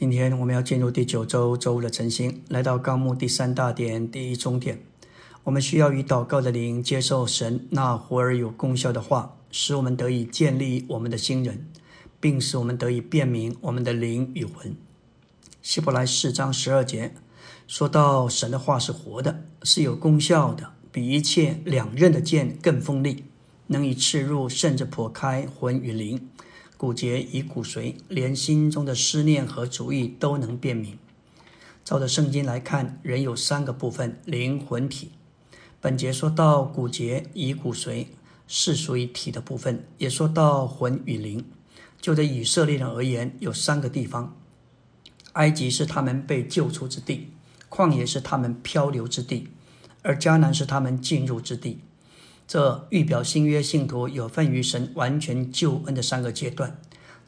今天我们要进入第九周周五的晨星，来到纲目第三大点第一中点。我们需要以祷告的灵接受神那活而有功效的话，使我们得以建立我们的新人，并使我们得以辨明我们的灵与魂。希伯来四章十二节说到，神的话是活的，是有功效的，比一切两刃的剑更锋利，能以刺入，甚至破开魂与灵。骨节与骨髓，连心中的思念和主意都能辨明。照着圣经来看，人有三个部分：灵魂体。本节说到骨节与骨髓是属于体的部分，也说到魂与灵。就对以色列人而言，有三个地方：埃及是他们被救出之地，旷野是他们漂流之地，而迦南是他们进入之地。这预表新约信徒有份于神完全救恩的三个阶段。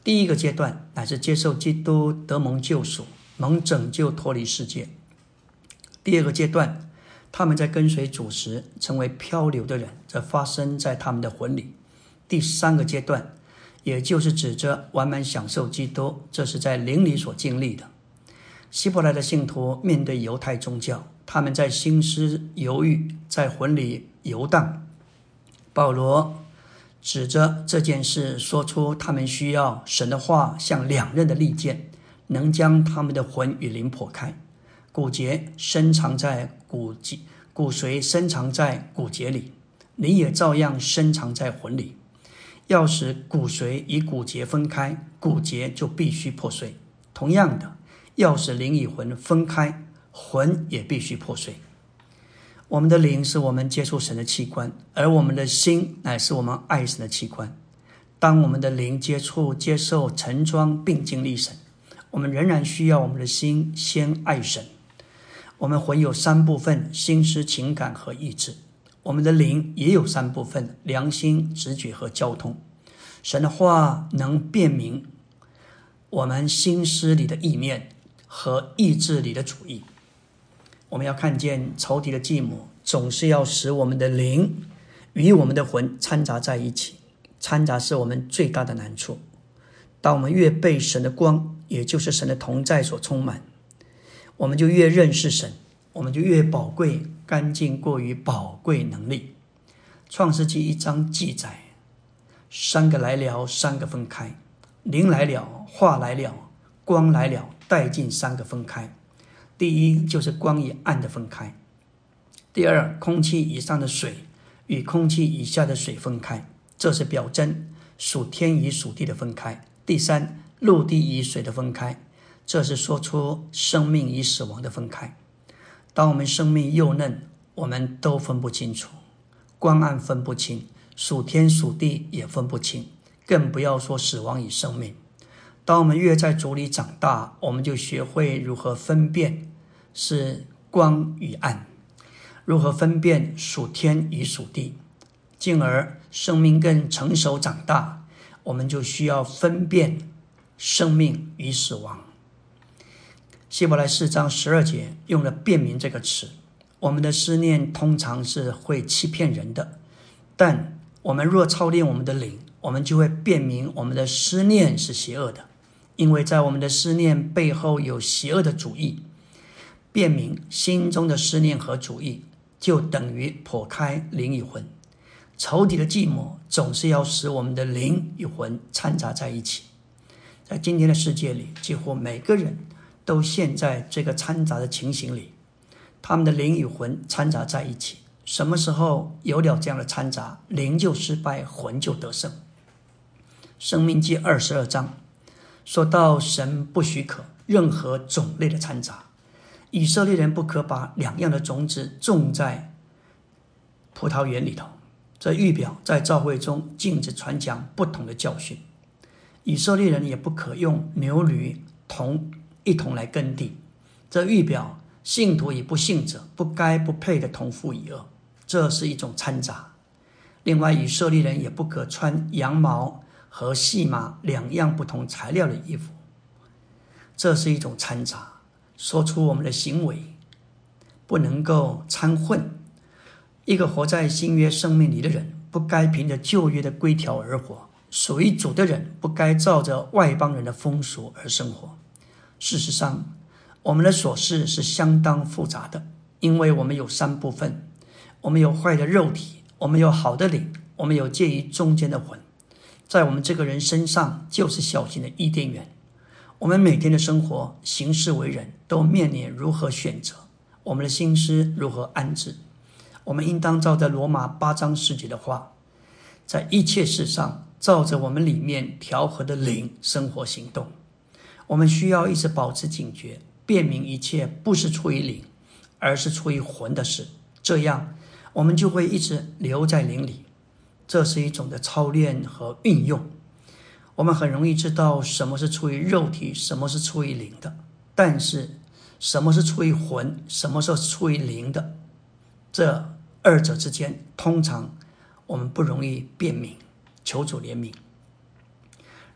第一个阶段乃是接受基督得蒙救赎，蒙拯救脱离世界。第二个阶段，他们在跟随主时成为漂流的人，这发生在他们的魂里。第三个阶段，也就是指着完满享受基督，这是在灵里所经历的。希伯来的信徒面对犹太宗教，他们在心思犹豫，在魂里游荡。保罗指着这件事说出，他们需要神的话像两刃的利剑，能将他们的魂与灵破开。骨节深藏在骨节，骨髓深藏在骨节里，灵也照样深藏在魂里。要使骨髓与骨节分开，骨节就必须破碎。同样的，要使灵与魂分开，魂也必须破碎。我们的灵是我们接触神的器官，而我们的心乃是我们爱神的器官。当我们的灵接触、接受、盛装并经历神，我们仍然需要我们的心先爱神。我们魂有三部分：心思、情感和意志。我们的灵也有三部分：良心、直觉和交通。神的话能辨明我们心思里的意念和意志里的主意。我们要看见仇敌的计谋，总是要使我们的灵与我们的魂掺杂在一起。掺杂是我们最大的难处。当我们越被神的光，也就是神的同在所充满，我们就越认识神，我们就越宝贵、干净过于宝贵能力。创世纪一章记载：三个来了，三个分开；灵来了，话来了，光来了，带进三个分开。第一就是光与暗的分开，第二，空气以上的水与空气以下的水分开，这是表征属天与属地的分开。第三，陆地与水的分开，这是说出生命与死亡的分开。当我们生命幼嫩，我们都分不清楚，光暗分不清，属天属地也分不清，更不要说死亡与生命。当我们越在主里长大，我们就学会如何分辨是光与暗，如何分辨属天与属地，进而生命更成熟长大，我们就需要分辨生命与死亡。希伯来四章十二节用了“辨明”这个词。我们的思念通常是会欺骗人的，但我们若操练我们的灵，我们就会辨明我们的思念是邪恶的。因为在我们的思念背后有邪恶的主意，辨明心中的思念和主意，就等于破开灵与魂。仇敌的寂寞总是要使我们的灵与魂掺杂在一起。在今天的世界里，几乎每个人都陷在这个掺杂的情形里，他们的灵与魂掺杂在一起。什么时候有了这样的掺杂，灵就失败，魂就得胜。生命记二十二章。说到神不许可任何种类的掺杂，以色列人不可把两样的种子种在葡萄园里头。这预表在教会中禁止传讲不同的教训。以色列人也不可用牛驴同一同来耕地。这预表信徒与不信者不该不配的同父一恶。这是一种掺杂。另外，以色列人也不可穿羊毛。和细麻两样不同材料的衣服，这是一种掺杂，说出我们的行为不能够掺混。一个活在新约生命里的人，不该凭着旧约的规条而活；属于主的人，不该照着外邦人的风俗而生活。事实上，我们的琐事是相当复杂的，因为我们有三部分：我们有坏的肉体，我们有好的灵，我们有介于中间的魂。在我们这个人身上，就是小型的伊甸园。我们每天的生活、行事为人，都面临如何选择，我们的心思如何安置。我们应当照着罗马八章十节的话，在一切事上，照着我们里面调和的灵生活行动。我们需要一直保持警觉，辨明一切不是出于灵，而是出于魂的事。这样，我们就会一直留在灵里。这是一种的操练和运用。我们很容易知道什么是出于肉体，什么是出于灵的。但是，什么是出于魂，什么是出于灵的？这二者之间，通常我们不容易辨明。求主怜悯。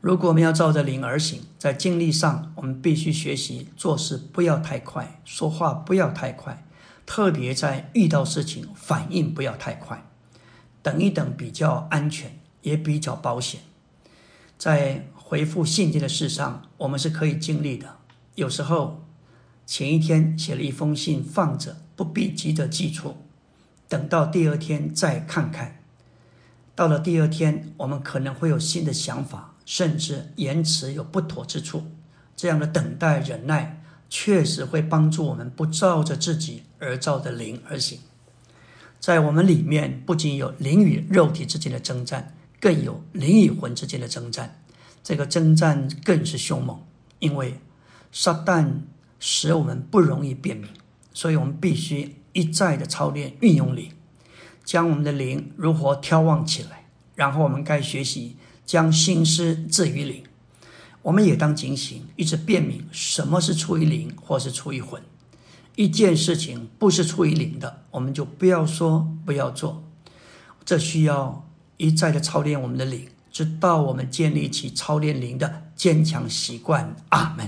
如果我们要照着灵而行，在经历上，我们必须学习做事不要太快，说话不要太快，特别在遇到事情反应不要太快。等一等比较安全，也比较保险。在回复信件的事上，我们是可以经历的。有时候前一天写了一封信放着，不必急着寄出，等到第二天再看看。到了第二天，我们可能会有新的想法，甚至言辞有不妥之处。这样的等待忍耐，确实会帮助我们不照着自己而照着灵而行。在我们里面，不仅有灵与肉体之间的征战，更有灵与魂之间的征战。这个征战更是凶猛，因为撒旦使我们不容易辨明，所以我们必须一再的操练运用灵，将我们的灵如何眺望起来。然后我们该学习将心思置于灵。我们也当警醒，一直辨明什么是出于灵，或是出于魂。一件事情不是出于灵的，我们就不要说，不要做。这需要一再的操练我们的灵，直到我们建立起操练灵的坚强习惯。阿门。